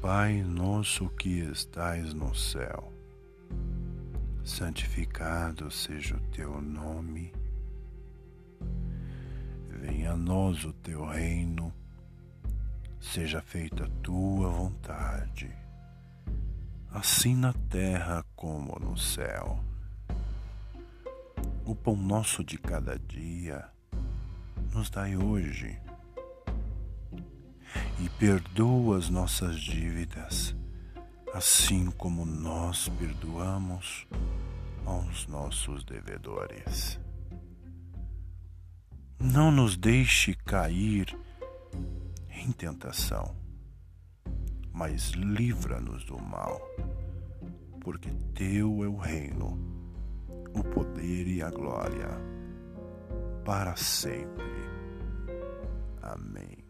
Pai nosso que estais no céu, santificado seja o teu nome. Venha a nós o teu reino, seja feita a tua vontade, assim na terra como no céu. O pão nosso de cada dia nos dai hoje perdoa as nossas dívidas, assim como nós perdoamos aos nossos devedores. Não nos deixe cair em tentação, mas livra-nos do mal, porque Teu é o reino, o poder e a glória, para sempre. Amém.